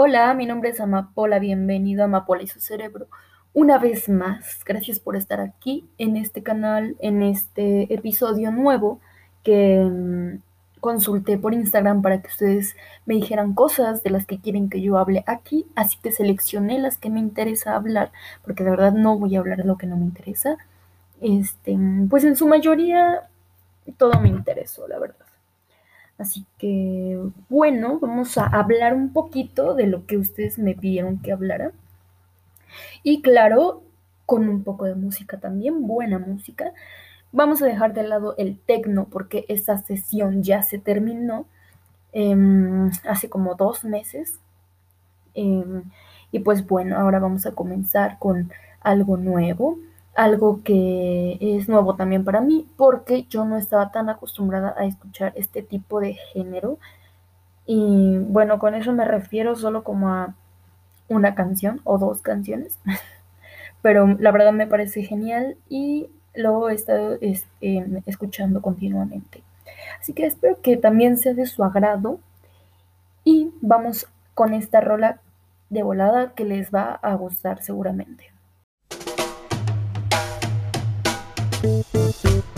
Hola, mi nombre es Amapola, bienvenido a Amapola y su cerebro. Una vez más, gracias por estar aquí en este canal, en este episodio nuevo que mm, consulté por Instagram para que ustedes me dijeran cosas de las que quieren que yo hable aquí, así que seleccioné las que me interesa hablar, porque de verdad no voy a hablar de lo que no me interesa. Este, pues en su mayoría todo me interesó, la verdad. Así que, bueno, vamos a hablar un poquito de lo que ustedes me pidieron que hablara. Y claro, con un poco de música también, buena música. Vamos a dejar de lado el tecno porque esa sesión ya se terminó em, hace como dos meses. Em, y pues bueno, ahora vamos a comenzar con algo nuevo algo que es nuevo también para mí porque yo no estaba tan acostumbrada a escuchar este tipo de género y bueno, con eso me refiero solo como a una canción o dos canciones, pero la verdad me parece genial y lo he estado este, escuchando continuamente. Así que espero que también sea de su agrado y vamos con esta rola de volada que les va a gustar seguramente. Son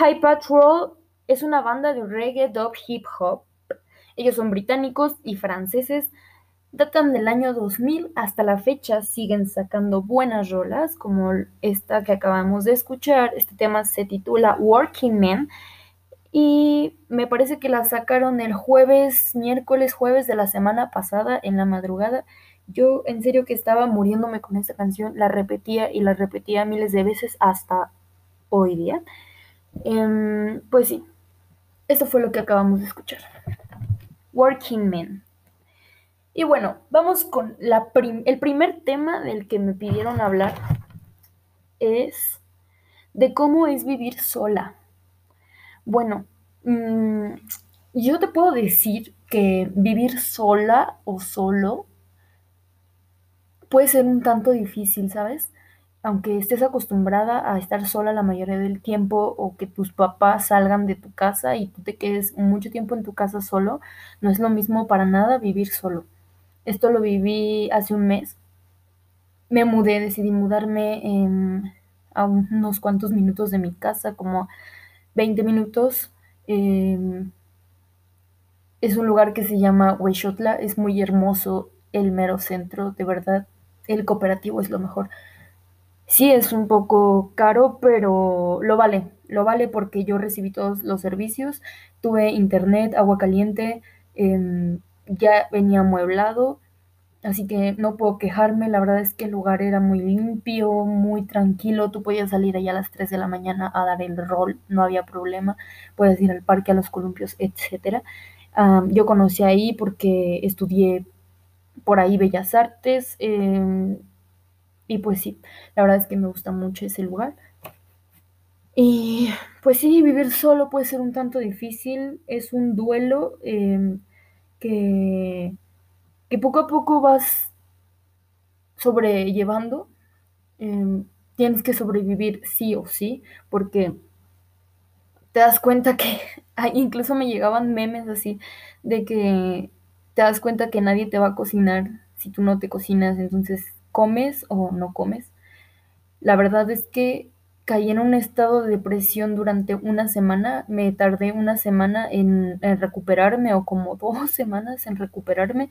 High Patrol es una banda de reggae, dub, hip hop. Ellos son británicos y franceses. Datan del año 2000 hasta la fecha, siguen sacando buenas rolas como esta que acabamos de escuchar. Este tema se titula Working Man y me parece que la sacaron el jueves, miércoles, jueves de la semana pasada en la madrugada. Yo en serio que estaba muriéndome con esta canción, la repetía y la repetía miles de veces hasta hoy día. Eh, pues sí, esto fue lo que acabamos de escuchar. Working Men. Y bueno, vamos con el primer tema del que me pidieron hablar es de cómo es vivir sola. Bueno, mmm, yo te puedo decir que vivir sola o solo puede ser un tanto difícil, ¿sabes? Aunque estés acostumbrada a estar sola la mayoría del tiempo o que tus papás salgan de tu casa y tú te quedes mucho tiempo en tu casa solo, no es lo mismo para nada vivir solo. Esto lo viví hace un mes. Me mudé, decidí mudarme en, a unos cuantos minutos de mi casa, como 20 minutos. Eh, es un lugar que se llama Huexotla, es muy hermoso, el mero centro, de verdad. El cooperativo es lo mejor. Sí, es un poco caro, pero lo vale. Lo vale porque yo recibí todos los servicios. Tuve internet, agua caliente, eh, ya venía amueblado, así que no puedo quejarme. La verdad es que el lugar era muy limpio, muy tranquilo. Tú podías salir allá a las 3 de la mañana a dar el rol, no había problema. Puedes ir al parque, a los columpios. Um, yo conocí ahí porque estudié por ahí Bellas Artes. Eh, y pues sí, la verdad es que me gusta mucho ese lugar. Y pues sí, vivir solo puede ser un tanto difícil, es un duelo eh, que, que, poco a poco vas sobrellevando. Eh, tienes que sobrevivir sí o sí, porque te das cuenta que incluso me llegaban memes así de que te das cuenta que nadie te va a cocinar si tú no te cocinas, entonces comes o no comes. La verdad es que caí en un estado de depresión durante una semana, me tardé una semana en, en recuperarme o como dos semanas en recuperarme.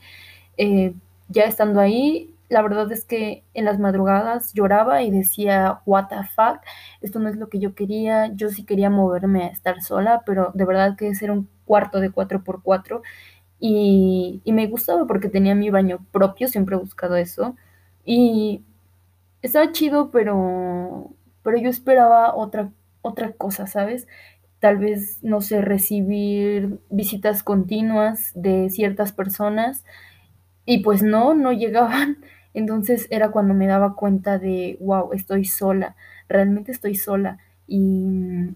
Eh, ya estando ahí, la verdad es que en las madrugadas lloraba y decía, what the fuck, esto no es lo que yo quería, yo sí quería moverme a estar sola, pero de verdad que ser un cuarto de 4x4 y, y me gustaba porque tenía mi baño propio, siempre he buscado eso y estaba chido, pero, pero yo esperaba otra, otra cosa, ¿sabes? Tal vez, no sé, recibir visitas continuas de ciertas personas y pues no, no llegaban. Entonces era cuando me daba cuenta de, wow, estoy sola, realmente estoy sola. Y,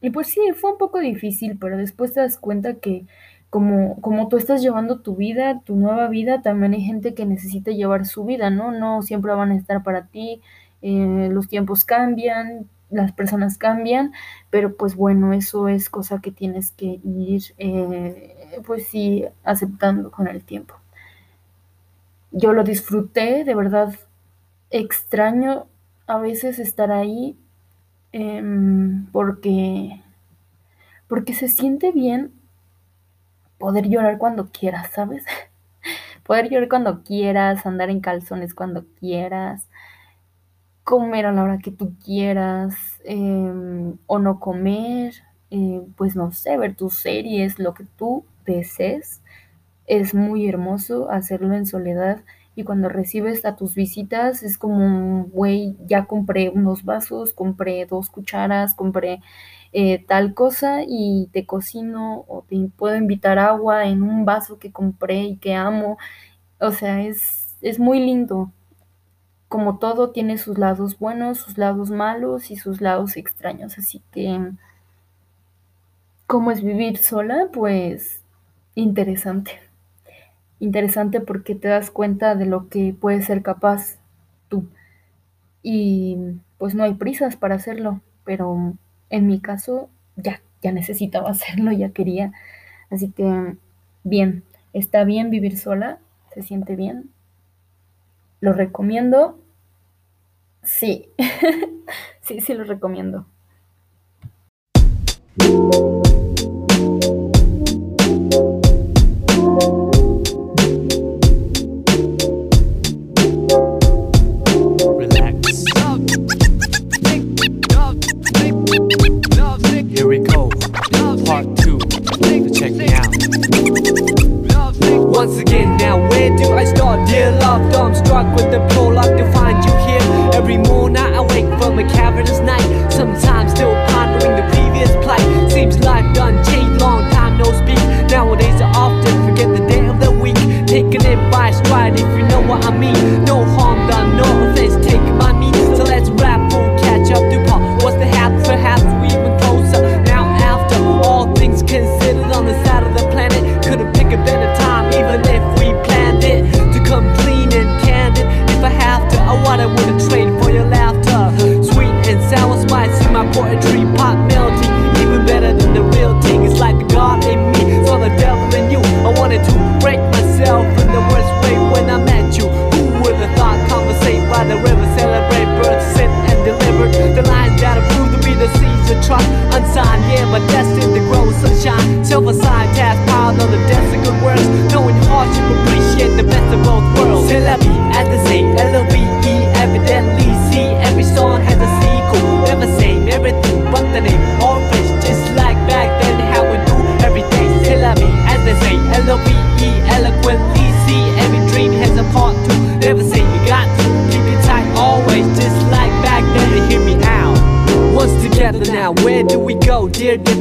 y pues sí, fue un poco difícil, pero después te das cuenta que como, como tú estás llevando tu vida, tu nueva vida, también hay gente que necesita llevar su vida, ¿no? No siempre van a estar para ti, eh, los tiempos cambian, las personas cambian, pero pues bueno, eso es cosa que tienes que ir, eh, pues sí, aceptando con el tiempo. Yo lo disfruté, de verdad, extraño a veces estar ahí eh, porque, porque se siente bien poder llorar cuando quieras, ¿sabes? poder llorar cuando quieras, andar en calzones cuando quieras, comer a la hora que tú quieras, eh, o no comer, eh, pues no sé, ver tus series, lo que tú desees. Es muy hermoso hacerlo en soledad y cuando recibes a tus visitas es como, güey, ya compré unos vasos, compré dos cucharas, compré eh, tal cosa y te cocino o te puedo invitar agua en un vaso que compré y que amo. O sea, es, es muy lindo. Como todo tiene sus lados buenos, sus lados malos y sus lados extraños. Así que, ¿cómo es vivir sola? Pues interesante. Interesante porque te das cuenta de lo que puedes ser capaz tú. Y pues no hay prisas para hacerlo, pero en mi caso ya, ya necesitaba hacerlo, ya quería. Así que bien, está bien vivir sola, se siente bien. ¿Lo recomiendo? Sí, sí, sí lo recomiendo.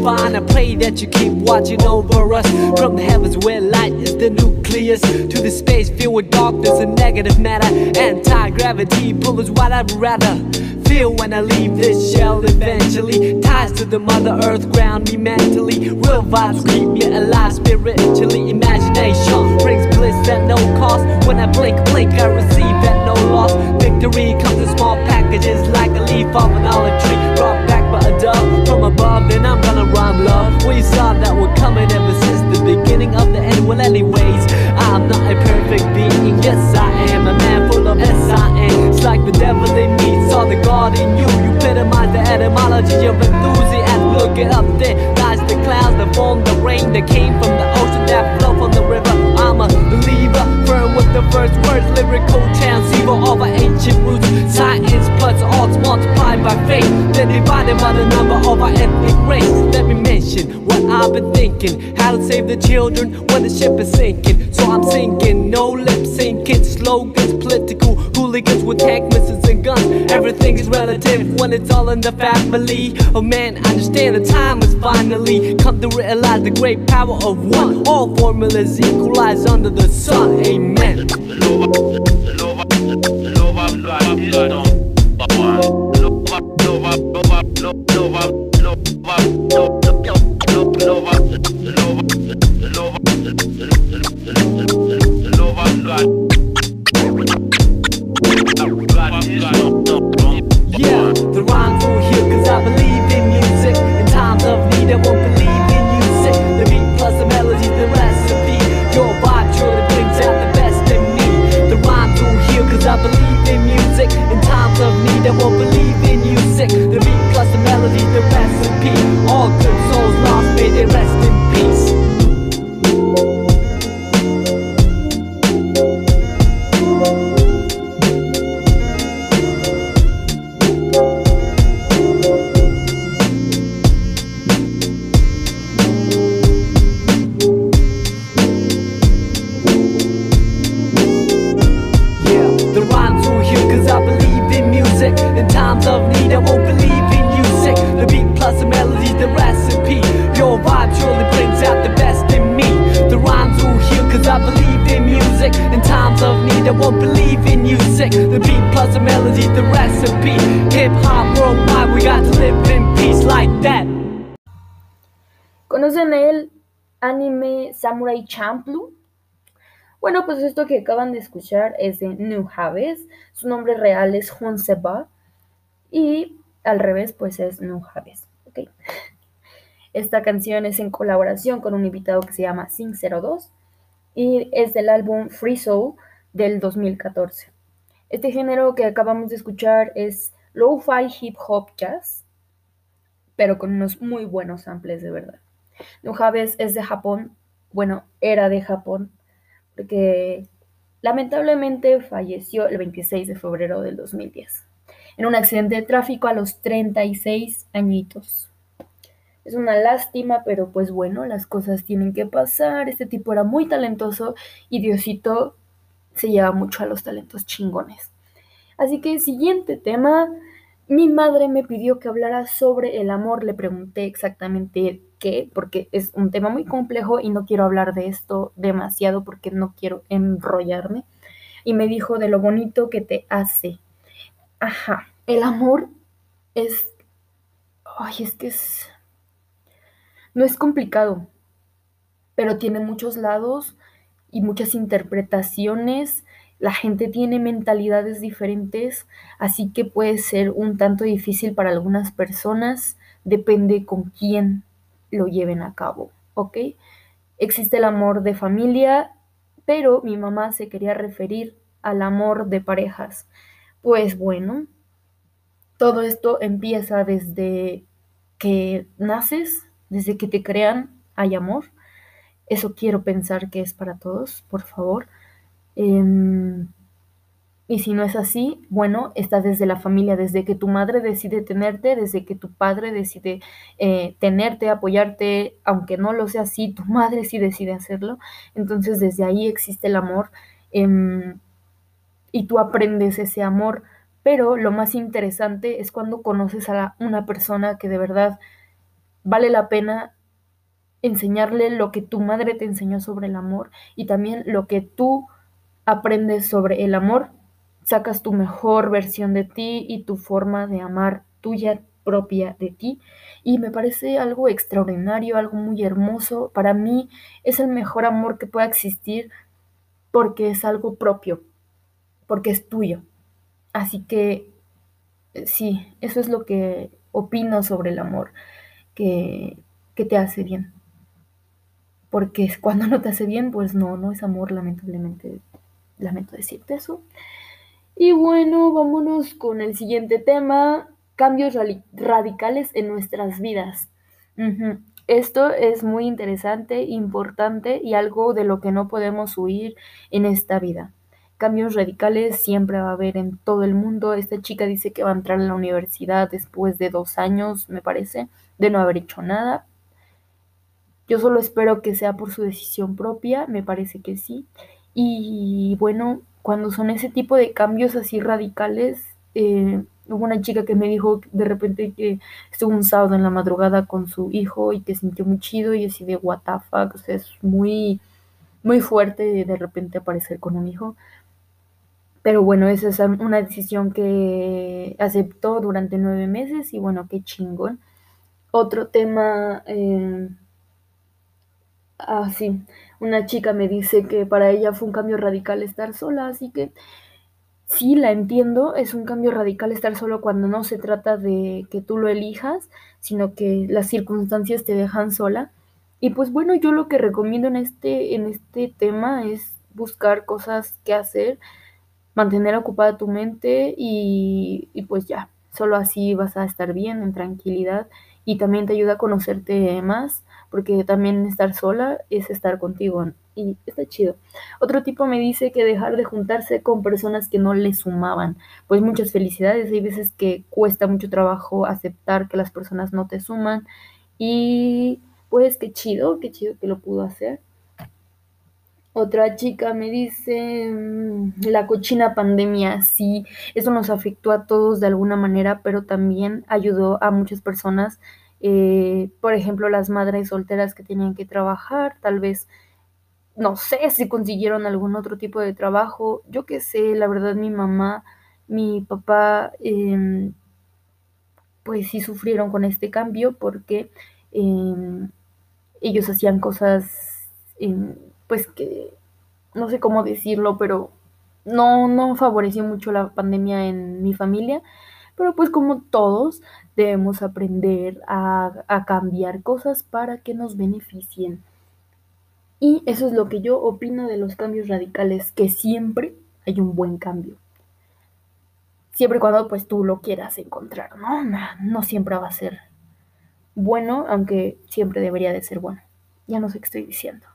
Divine? I pray that you keep watching over us from the heavens where light is the nucleus to the space filled with darkness and negative matter. Anti gravity pull is what I'd rather feel when I leave this shell eventually. Ties to the mother earth ground me mentally. Real vibes keep me alive spiritually. Imagination brings bliss at no cost. When I blink, blink, I receive at no loss. Victory comes in small packages like a leaf off an olive tree. Above, then I'm gonna rhyme love. We saw that we're coming ever since the beginning of the end. Well, anyways, I'm not a perfect being. Yes, I am a man full of S-I-N. It's like the devil in me saw the God in you. You epitomize the etymology of enthusiasm. Look it up, there lies the clouds that form the rain that came from the ocean that flow from the river. I'm a believer, the first words, lyrical transceiver of our ancient roots. Science plus arts multiplied by faith, then divided by the number of our ethnic race. Let me mention what I've been thinking, how to save the children when the ship is sinking. So I'm sinking, no lip syncing, slogans, political hooligans with tank missiles and guns. Everything is relative when it's all in the family. Oh man, I understand the time has finally come to realize the great power of one. All formulas equalize under the sun. Amen. Nova, Nova, Nova, Nova, Nova, Nova, Nova, Nova, Nova, Champloo? Bueno, pues esto que acaban de escuchar es de New Haves. Su nombre real es Seba y al revés, pues es New Haves. Esta canción es en colaboración con un invitado que se llama Sing02 y es del álbum Free Soul del 2014. Este género que acabamos de escuchar es lo-fi hip hop jazz, pero con unos muy buenos samples de verdad. Nujaves es de Japón, bueno, era de Japón, porque lamentablemente falleció el 26 de febrero del 2010 en un accidente de tráfico a los 36 añitos. Es una lástima, pero pues bueno, las cosas tienen que pasar. Este tipo era muy talentoso y Diosito se lleva mucho a los talentos chingones. Así que siguiente tema. Mi madre me pidió que hablara sobre el amor. Le pregunté exactamente qué, porque es un tema muy complejo y no quiero hablar de esto demasiado porque no quiero enrollarme. Y me dijo de lo bonito que te hace. Ajá, el amor es... Ay, es que es... No es complicado, pero tiene muchos lados y muchas interpretaciones. La gente tiene mentalidades diferentes, así que puede ser un tanto difícil para algunas personas. Depende con quién lo lleven a cabo, ¿ok? Existe el amor de familia, pero mi mamá se quería referir al amor de parejas. Pues bueno, todo esto empieza desde que naces, desde que te crean, hay amor. Eso quiero pensar que es para todos, por favor. Em, y si no es así, bueno, está desde la familia, desde que tu madre decide tenerte, desde que tu padre decide eh, tenerte, apoyarte, aunque no lo sea así, tu madre sí decide hacerlo. Entonces desde ahí existe el amor em, y tú aprendes ese amor. Pero lo más interesante es cuando conoces a una persona que de verdad vale la pena enseñarle lo que tu madre te enseñó sobre el amor y también lo que tú aprendes sobre el amor, sacas tu mejor versión de ti y tu forma de amar tuya propia de ti y me parece algo extraordinario, algo muy hermoso. Para mí es el mejor amor que pueda existir porque es algo propio, porque es tuyo. Así que sí, eso es lo que opino sobre el amor, que, que te hace bien porque cuando no te hace bien, pues no, no es amor, lamentablemente, lamento decirte eso. Y bueno, vámonos con el siguiente tema, cambios radicales en nuestras vidas. Esto es muy interesante, importante y algo de lo que no podemos huir en esta vida. Cambios radicales siempre va a haber en todo el mundo. Esta chica dice que va a entrar a la universidad después de dos años, me parece, de no haber hecho nada, yo solo espero que sea por su decisión propia, me parece que sí. Y bueno, cuando son ese tipo de cambios así radicales, eh, hubo una chica que me dijo de repente que estuvo un sábado en la madrugada con su hijo y que sintió muy chido y así de what the fuck, o sea, es muy, muy fuerte de repente aparecer con un hijo. Pero bueno, esa es una decisión que aceptó durante nueve meses y bueno, qué chingón. Otro tema eh, Ah, sí, una chica me dice que para ella fue un cambio radical estar sola, así que sí, la entiendo, es un cambio radical estar solo cuando no se trata de que tú lo elijas, sino que las circunstancias te dejan sola. Y pues bueno, yo lo que recomiendo en este, en este tema es buscar cosas que hacer, mantener ocupada tu mente y, y pues ya, solo así vas a estar bien, en tranquilidad y también te ayuda a conocerte más porque también estar sola es estar contigo y está chido. Otro tipo me dice que dejar de juntarse con personas que no le sumaban. Pues muchas felicidades, hay veces que cuesta mucho trabajo aceptar que las personas no te suman y pues qué chido, qué chido que lo pudo hacer. Otra chica me dice, mm, la cochina pandemia, sí, eso nos afectó a todos de alguna manera, pero también ayudó a muchas personas eh, por ejemplo, las madres solteras que tenían que trabajar, tal vez, no sé si consiguieron algún otro tipo de trabajo, yo qué sé, la verdad mi mamá, mi papá, em, pues sí sufrieron con este cambio porque em, ellos hacían cosas, em, pues que, no sé cómo decirlo, pero no, no favoreció mucho la pandemia en mi familia, pero pues como todos, debemos aprender a, cambiar cosas para que nos beneficien. Y eso es lo que yo opino de los cambios radicales, que siempre hay un buen cambio. Siempre y cuando pues tú lo quieras encontrar, ¿no? No siempre va a ser bueno, aunque siempre debería de ser bueno. Ya no sé qué estoy diciendo.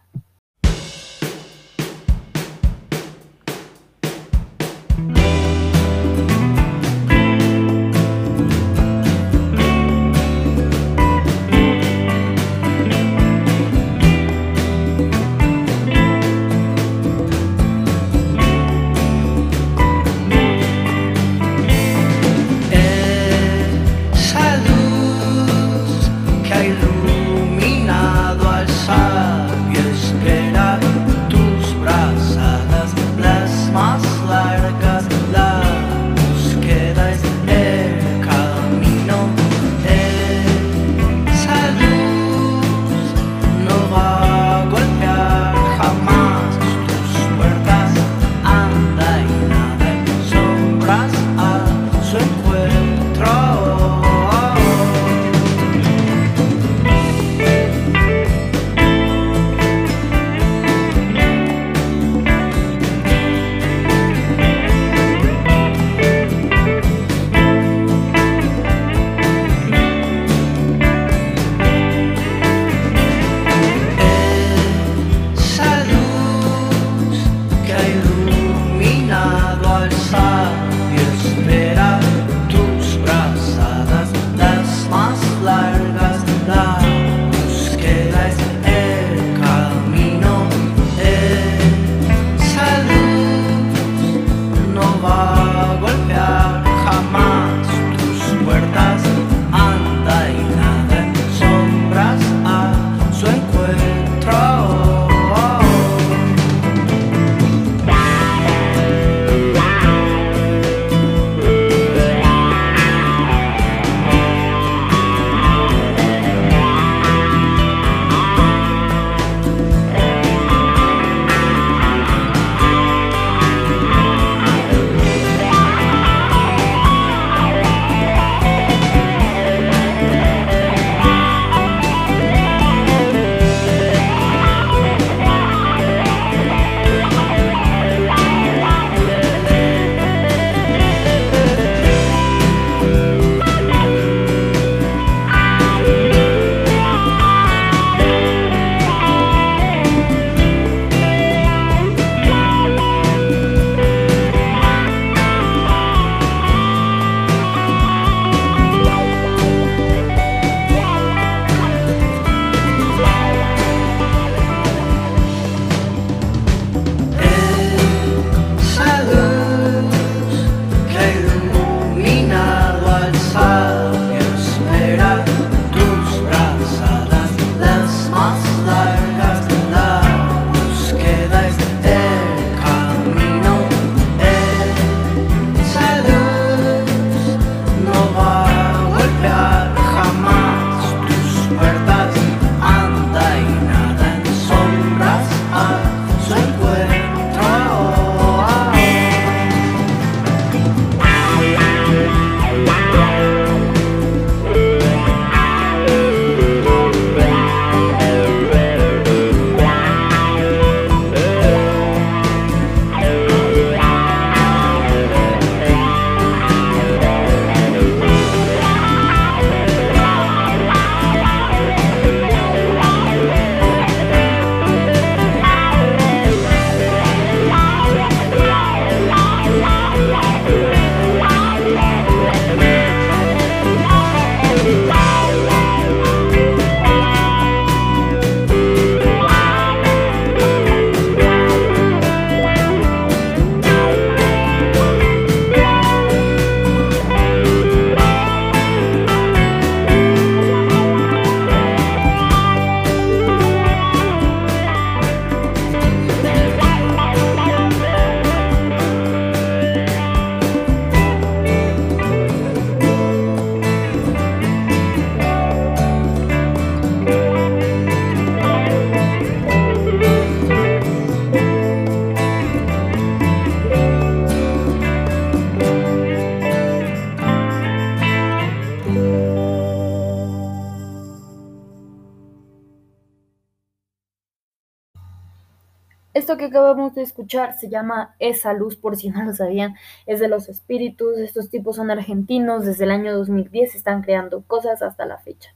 Esto que acabamos de escuchar se llama Esa Luz, por si no lo sabían, es de los espíritus, estos tipos son argentinos, desde el año 2010 están creando cosas hasta la fecha.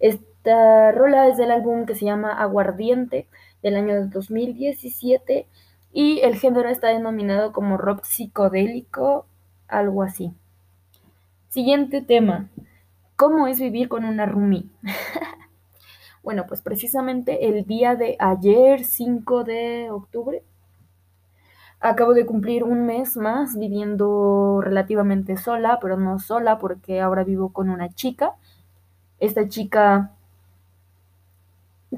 Esta rola es del álbum que se llama Aguardiente, del año 2017, y el género está denominado como rock psicodélico, algo así. Siguiente tema, ¿cómo es vivir con una roomie? Bueno, pues precisamente el día de ayer, 5 de octubre, acabo de cumplir un mes más viviendo relativamente sola, pero no sola porque ahora vivo con una chica. Esta chica,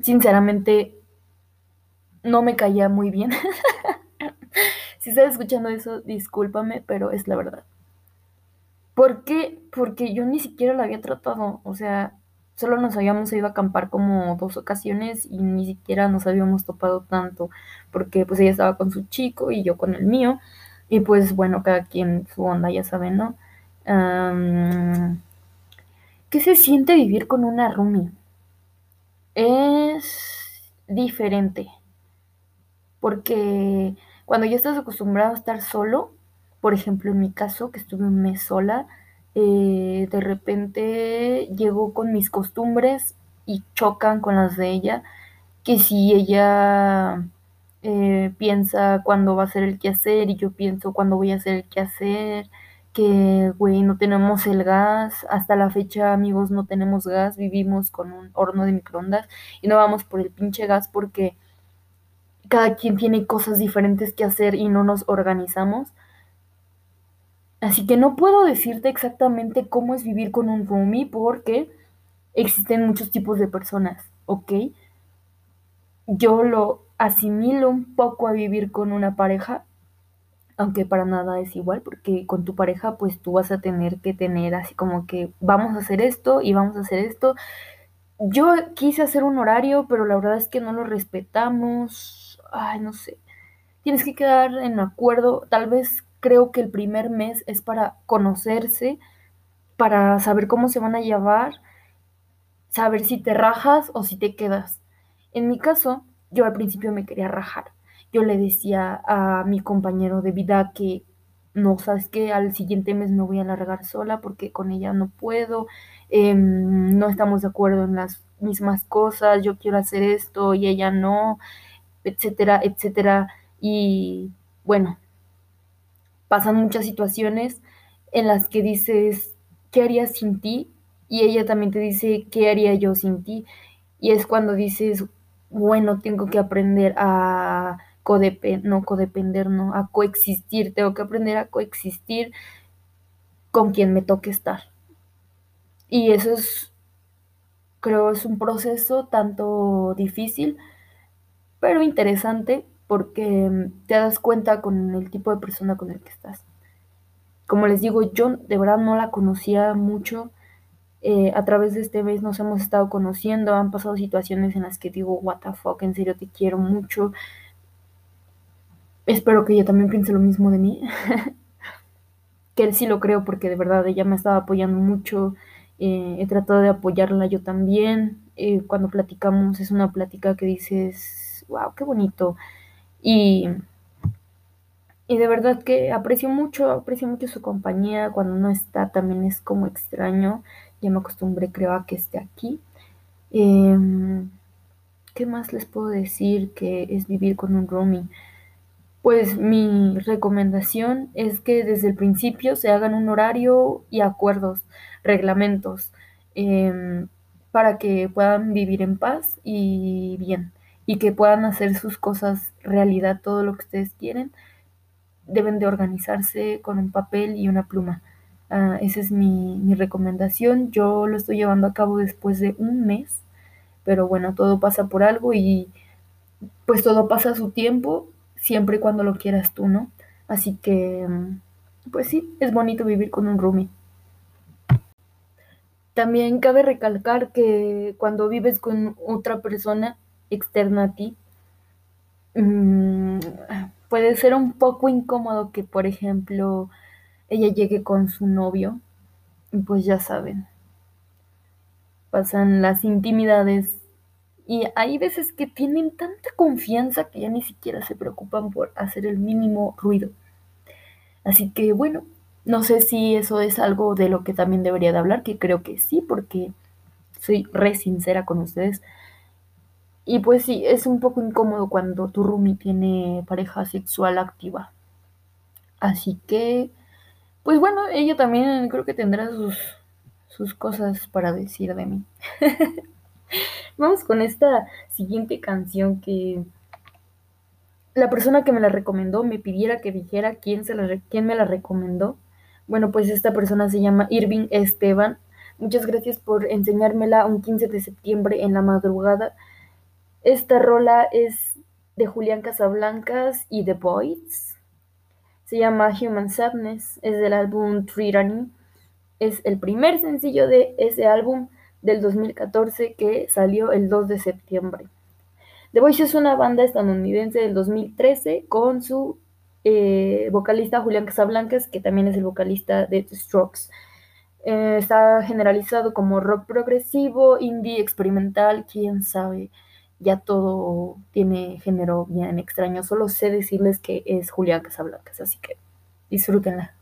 sinceramente, no me caía muy bien. si estás escuchando eso, discúlpame, pero es la verdad. ¿Por qué? Porque yo ni siquiera la había tratado, o sea, solo nos habíamos ido a acampar como dos ocasiones y ni siquiera nos habíamos topado tanto, porque pues ella estaba con su chico y yo con el mío, y pues bueno, cada quien su onda, ya saben, ¿no? ¿Qué se siente vivir con una roomie? Es diferente, porque cuando ya estás acostumbrado a estar solo, por ejemplo, en mi caso, que estuve un mes sola, eh, de repente llego con mis costumbres y chocan con las de ella, que si ella eh, piensa cuándo va a ser el quehacer y yo pienso cuándo voy a hacer el quehacer, que, güey, no tenemos el gas, hasta la fecha, amigos, no tenemos gas, vivimos con un horno de microondas y no vamos por el pinche gas porque cada quien tiene cosas diferentes que hacer y no nos organizamos. Así que no puedo decirte exactamente cómo es vivir con un roomie porque existen muchos tipos de personas, ¿ok? Yo lo asimilo un poco a vivir con una pareja aunque para nada es igual, porque con tu pareja pues tú vas a tener que tener así como que vamos a hacer esto y vamos a hacer esto. Yo quise hacer un horario, pero la verdad es que no lo respetamos. Ay, no sé. Tienes que quedar en acuerdo. Tal vez creo que el primer mes es para conocerse, para saber cómo se van a llevar, saber si te rajas o si te quedas. En mi caso, yo al principio me quería rajar yo le decía a mi compañero de vida que no, sabes que al siguiente mes me voy a largar sola porque con ella no puedo, em, no estamos de acuerdo en las mismas cosas, yo quiero hacer esto y ella no, etcétera, etcétera. Y bueno, pasan muchas situaciones en las que dices, ¿qué harías sin ti? Y ella también te dice, ¿qué haría yo sin ti? Y es cuando dices, bueno, tengo que aprender a no codepender, no, a coexistir, tengo que aprender a coexistir con quien me toque estar. Y eso es, creo, es un proceso tanto difícil, pero interesante porque te das cuenta con el tipo de persona con el que estás. Como les digo, yo de verdad no la conocía mucho. Eh, a través de este mes nos hemos estado conociendo, han pasado situaciones en las que digo, what en serio te quiero mucho, Espero que ella también piense lo mismo de mí. que él sí lo creo porque de verdad ella me estaba apoyando mucho. Eh, he tratado de apoyarla yo también. Eh, cuando platicamos es una plática que dices, wow, qué bonito. Y, y de verdad que aprecio mucho, aprecio mucho su compañía. Cuando no está también es como extraño. Ya me acostumbré creo a que esté aquí. Em, ¿Qué más les puedo decir que es vivir con un roomie? Pues mi recomendación es que desde el principio se hagan un horario y acuerdos, reglamentos, em, para que puedan vivir en paz y bien, y que puedan hacer sus cosas realidad, todo lo que ustedes quieren, deben de organizarse con un papel y una pluma. Ah, esa es mi, mi recomendación. Yo lo estoy llevando a cabo después de un mes, pero bueno, todo pasa por algo y pues todo pasa a su tiempo siempre y cuando lo quieras tú, ¿no? Así que, pues sí, es bonito vivir con un roomie. También cabe recalcar que cuando vives con otra persona externa a ti, mm, puede ser un poco incómodo que, por ejemplo, ella llegue con su novio, y pues ya saben, pasan las intimidades y hay veces que tienen tanta confianza que ya ni siquiera se preocupan por hacer el mínimo ruido. Así que bueno, no sé si eso es algo de lo que también debería de hablar, que creo que sí, porque soy re sincera con ustedes. Y pues sí, es un poco incómodo cuando tu roomie tiene pareja sexual activa. Así que, pues bueno, ella también creo que tendrá sus, sus cosas para decir de mí. Vamos con esta siguiente canción que la persona que me la recomendó me pidiera que dijera quién, se quién me la recomendó. Bueno, pues esta persona se llama Irving Esteban. Muchas gracias por enseñármela un 15 de septiembre en la madrugada. Esta rola es de Julián Casablancas y The Boys. Se llama Human Sadness, es del álbum Tyranny. Es el primer sencillo de ese álbum del 2014 que salió el 2 de septiembre. The Voice es una banda estadounidense del 2013 con su eh, vocalista Julián Casablancas, que también es el vocalista de The Strokes. Eh, está generalizado como rock progresivo, indie, experimental, quién sabe. Ya todo tiene género bien extraño. Solo sé decirles que es Julián Casablancas, así que disfrútenla.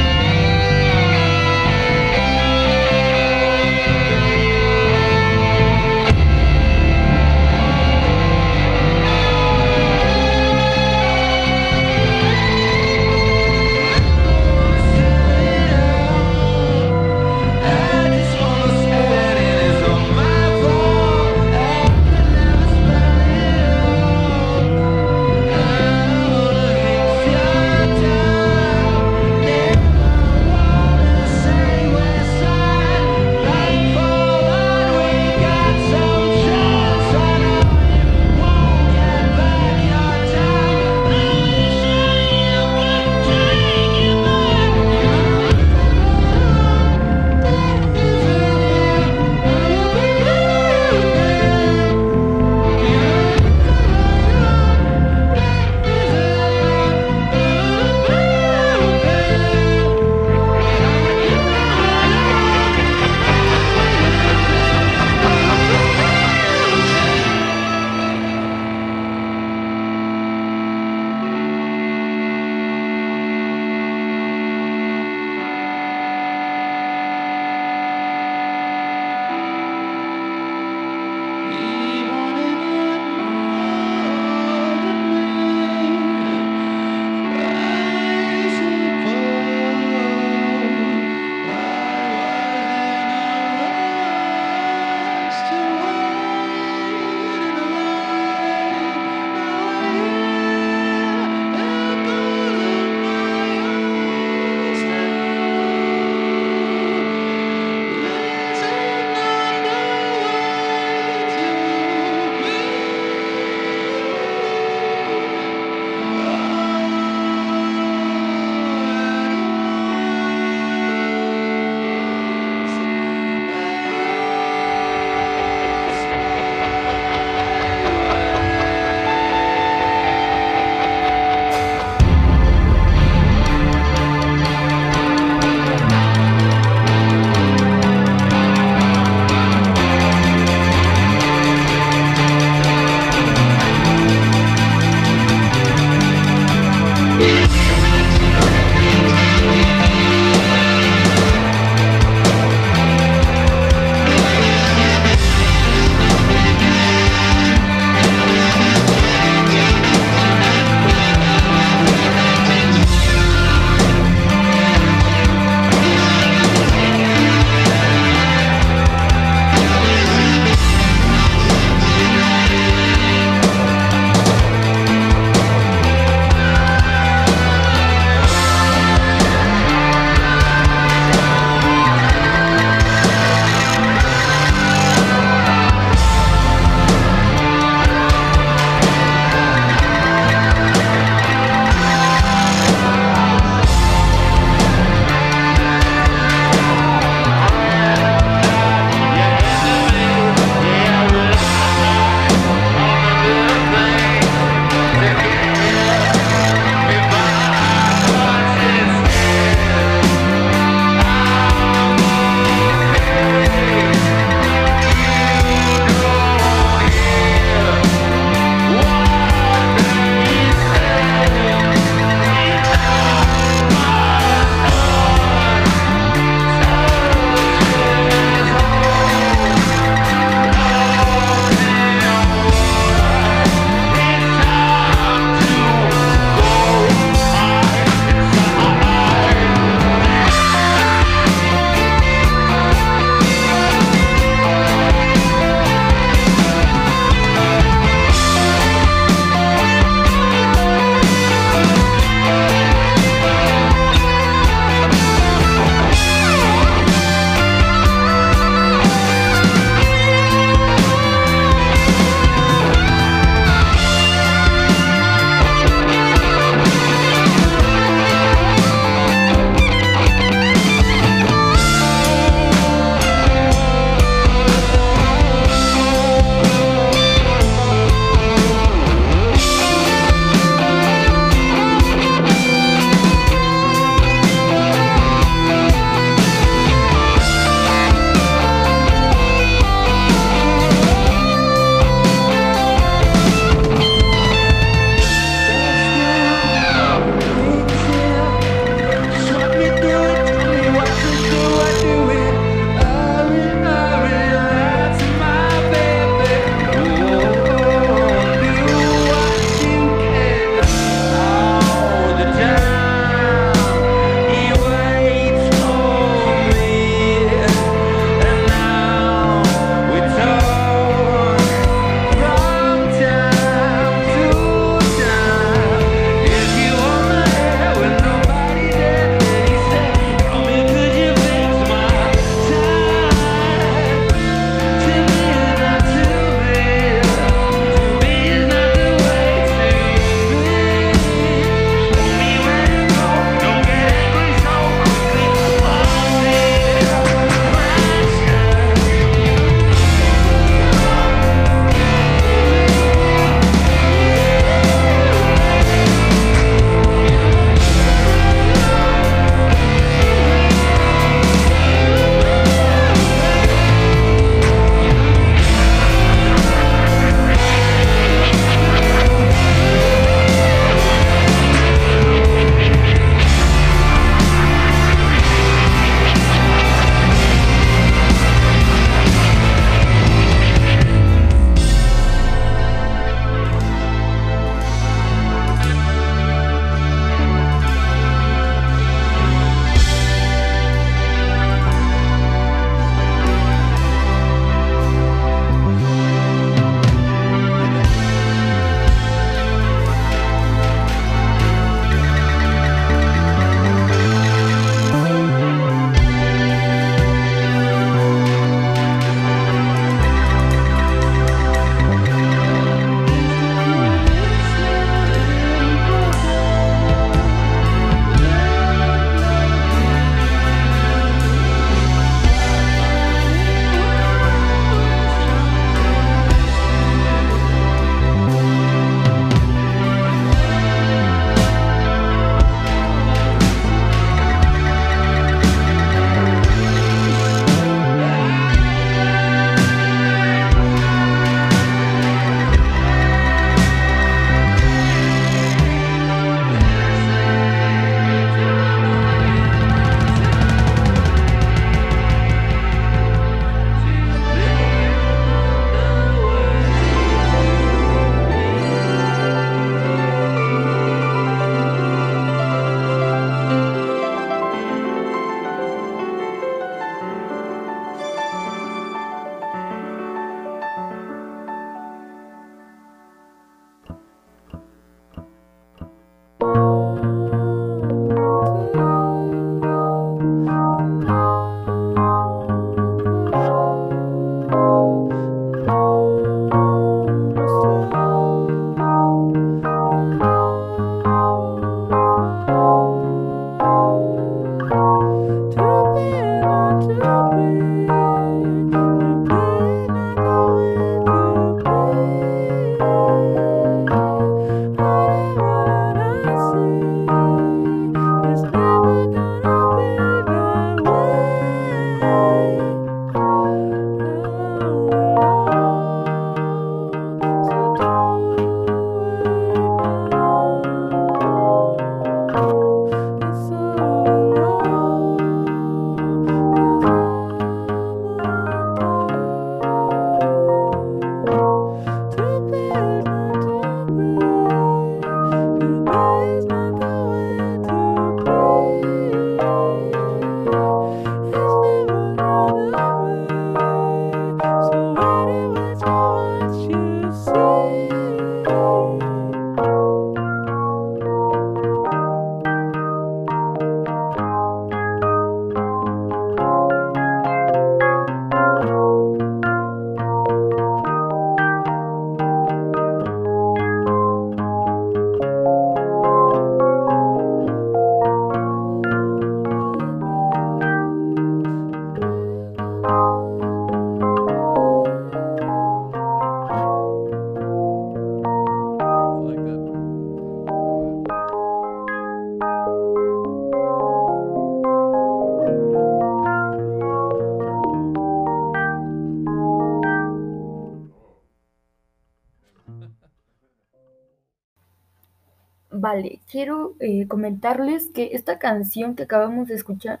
Vale, quiero eh, comentarles que esta canción que acabamos de escuchar,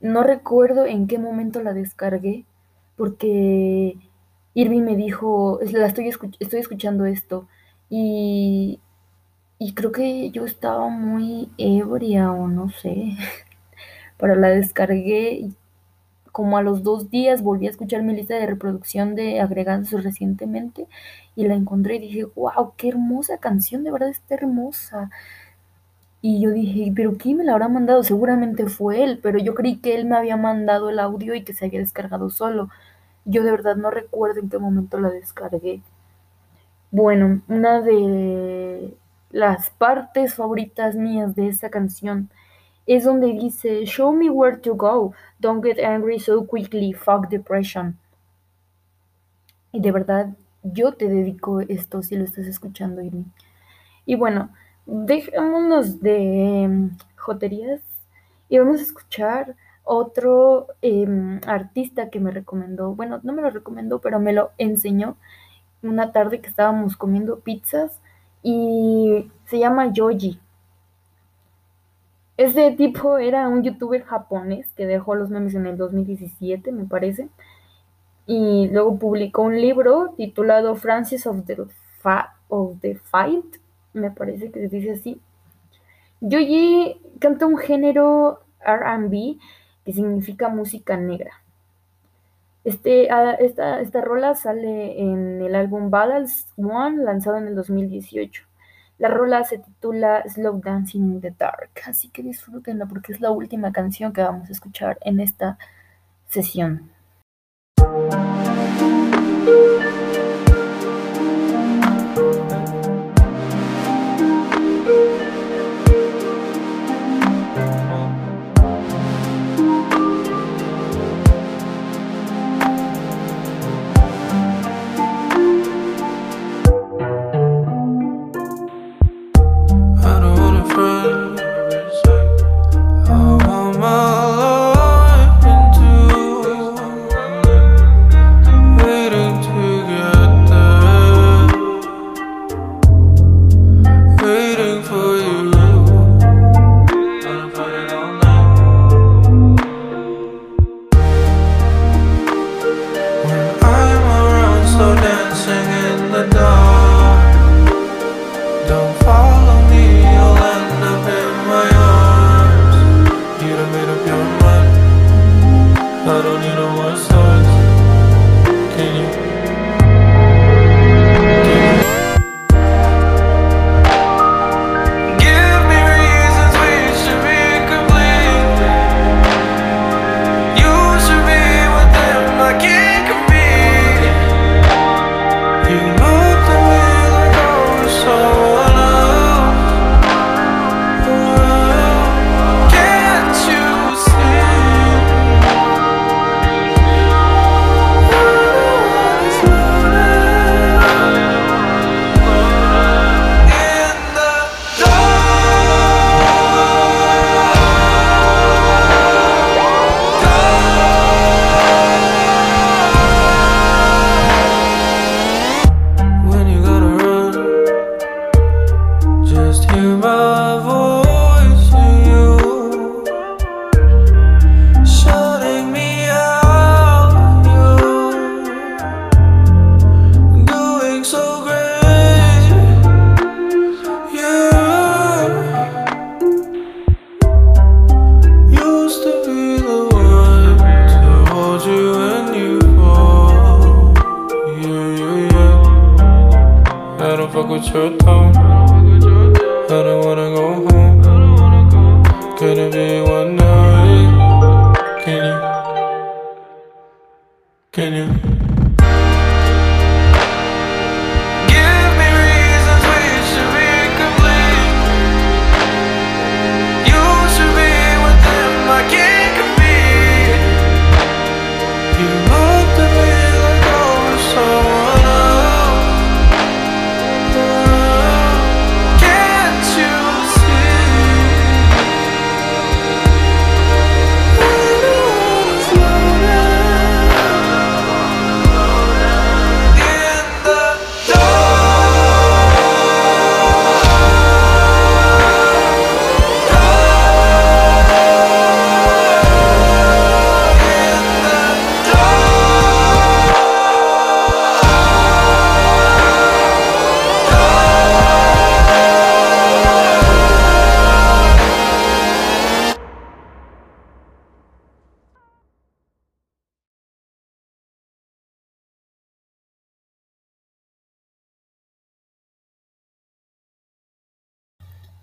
no recuerdo en qué momento la descargué, porque Irving me dijo, la estoy, estoy escuchando esto, y, y creo que yo estaba muy ebria o no sé, pero la descargué y como a los dos días volví a escuchar mi lista de reproducción de agregados recientemente y la encontré y dije, wow, qué hermosa canción, de verdad está hermosa. Y yo dije, pero ¿quién me la habrá mandado? Seguramente fue él, pero yo creí que él me había mandado el audio y que se había descargado solo. Yo de verdad no recuerdo en qué momento la descargué. Bueno, una de las partes favoritas mías de esta canción es donde dice, Show me where to go, don't get angry so quickly, fuck depression. Y de verdad, yo te dedico esto si lo estás escuchando, Irmi. Y bueno, dejémonos de em, joterías y vamos a escuchar otro em, artista que me recomendó, bueno, no me lo recomendó, pero me lo enseñó una tarde que estábamos comiendo pizzas y se llama Yoji. Ese tipo era un youtuber japonés que dejó los memes en el 2017, me parece. Y luego publicó un libro titulado Francis of the, Fight, me parece que se dice así. Yoji canta un género RB que significa música negra. Este, esta, esta rola sale en el álbum Battles One, lanzado en el 2018. La rola se titula Slow Dancing in the Dark, así que disfrútenla porque es la última canción que vamos a escuchar en esta sesión.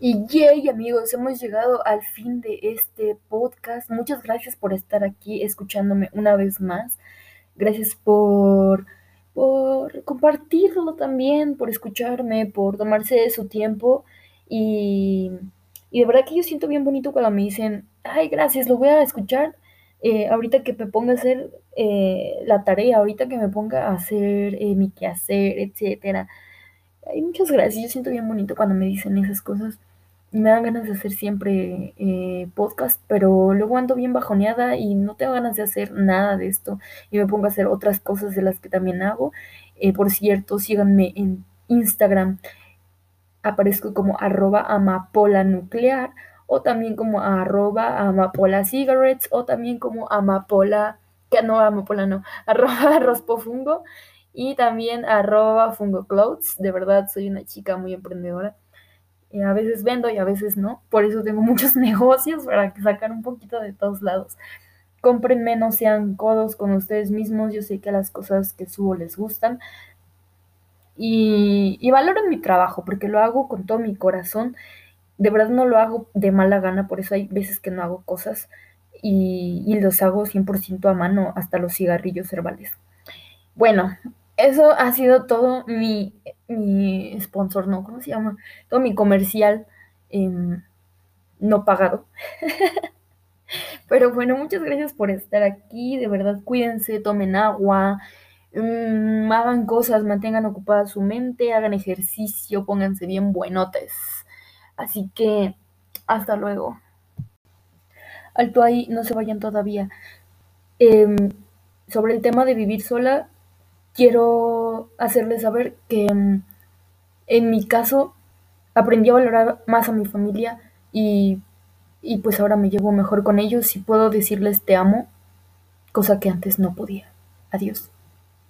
Y yay amigos, hemos llegado al fin de este podcast. Muchas gracias por estar aquí escuchándome una vez más. Gracias por, por compartirlo también, por escucharme, por tomarse su tiempo. Y, y de verdad que yo siento bien bonito cuando me dicen, ay, gracias, lo voy a escuchar. Eh, ahorita que me ponga a hacer eh, la tarea, ahorita que me ponga a hacer eh, mi quehacer, etcétera. Ay, muchas gracias, yo siento bien bonito cuando me dicen esas cosas me dan ganas de hacer siempre eh, podcast, pero luego ando bien bajoneada y no tengo ganas de hacer nada de esto y me pongo a hacer otras cosas de las que también hago. Eh, por cierto, síganme en Instagram, aparezco como arroba amapola nuclear o también como arroba amapola cigarettes o también como amapola, que no, amapola no, arroba rospofungo y también arroba fungo clothes. De verdad, soy una chica muy emprendedora a veces vendo y a veces no. Por eso tengo muchos negocios para sacar un poquito de todos lados. Compren menos, sean codos con ustedes mismos. Yo sé que las cosas que subo les gustan. Y, y valoren mi trabajo porque lo hago con todo mi corazón. De verdad no lo hago de mala gana, por eso hay veces que no hago cosas y, y los hago 100% a mano, hasta los cigarrillos herbales. Bueno, eso ha sido todo mi, mi sponsor, ¿no? ¿Cómo se llama? Todo mi comercial eh, no pagado. Pero bueno, muchas gracias por estar aquí. De verdad, cuídense, tomen agua, mmm, hagan cosas, mantengan ocupada su mente, hagan ejercicio, pónganse bien buenotes. Así que, hasta luego. Alto ahí, no se vayan todavía. Eh, sobre el tema de vivir sola, quiero hacerles saber que mm, en mi caso aprendí a valorar más a mi familia y, y pues ahora me llevo mejor con ellos y puedo decirles te amo, cosa que antes no podía. Adiós.